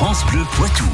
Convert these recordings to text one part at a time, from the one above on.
France Bleu Poitou.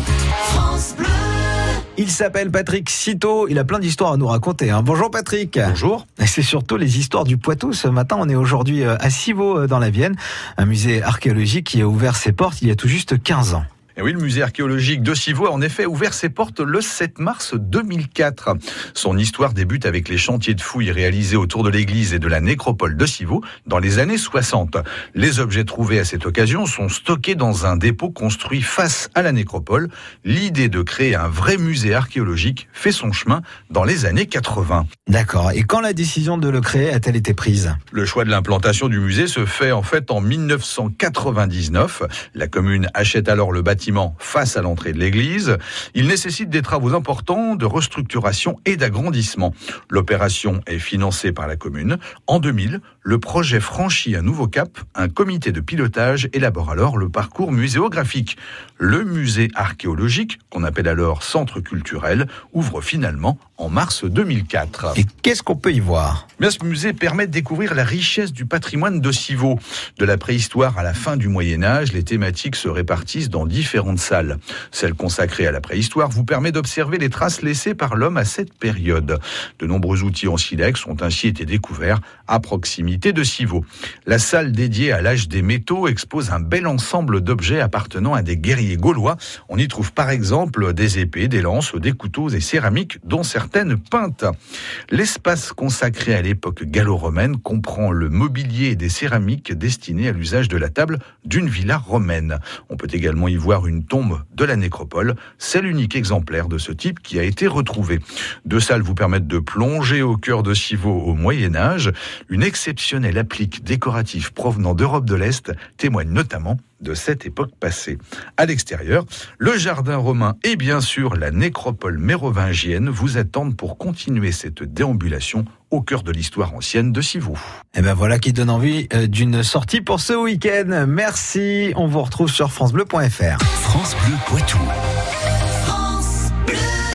Il s'appelle Patrick Citeau. Il a plein d'histoires à nous raconter. hein. Bonjour Patrick. Bonjour. Et c'est surtout les histoires du Poitou. Ce matin, on est aujourd'hui euh, à Civaux euh, dans la Vienne, un musée archéologique qui a ouvert ses portes il y a tout juste 15 ans. Et oui, le musée archéologique de Civaux a en effet ouvert ses portes le 7 mars 2004. Son histoire débute avec les chantiers de fouilles réalisés autour de l'église et de la nécropole de Civaux dans les années 60. Les objets trouvés à cette occasion sont stockés dans un dépôt construit face à la nécropole. L'idée de créer un vrai musée archéologique fait son chemin dans les années 80. D'accord. Et quand la décision de le créer a-t-elle été prise? Le choix de l'implantation du musée se fait en fait en 1999. La commune achète alors le bâtiment face à l'entrée de l'église. Il nécessite des travaux importants de restructuration et d'agrandissement. L'opération est financée par la commune. En 2000, le projet franchit un nouveau cap. Un comité de pilotage élabore alors le parcours muséographique. Le musée archéologique, qu'on appelle alors centre culturel, ouvre finalement en mars 2004. Et qu'est-ce qu'on peut y voir? Bien, ce musée permet de découvrir la richesse du patrimoine de Civaux. De la préhistoire à la fin du Moyen Âge, les thématiques se répartissent dans différentes salles. Celle consacrée à la préhistoire vous permet d'observer les traces laissées par l'homme à cette période. De nombreux outils en silex ont ainsi été découverts à proximité de Civaux. La salle dédiée à l'âge des métaux expose un bel ensemble d'objets appartenant à des guerriers gaulois. On y trouve par exemple des épées, des lances, des couteaux et céramiques, dont peintes. L'espace consacré à l'époque gallo-romaine comprend le mobilier et des céramiques destinés à l'usage de la table d'une villa romaine. On peut également y voir une tombe de la nécropole. C'est l'unique exemplaire de ce type qui a été retrouvé. Deux salles vous permettent de plonger au cœur de Civaux au Moyen Âge. Une exceptionnelle applique décorative provenant d'Europe de l'Est témoigne notamment de cette époque passée. À l'extérieur, le jardin romain et bien sûr la nécropole mérovingienne vous attendent pour continuer cette déambulation au cœur de l'histoire ancienne de Civaux. Eh ben voilà qui donne envie euh, d'une sortie pour ce week-end. Merci. On vous retrouve sur francebleu.fr. France Bleu Poitou.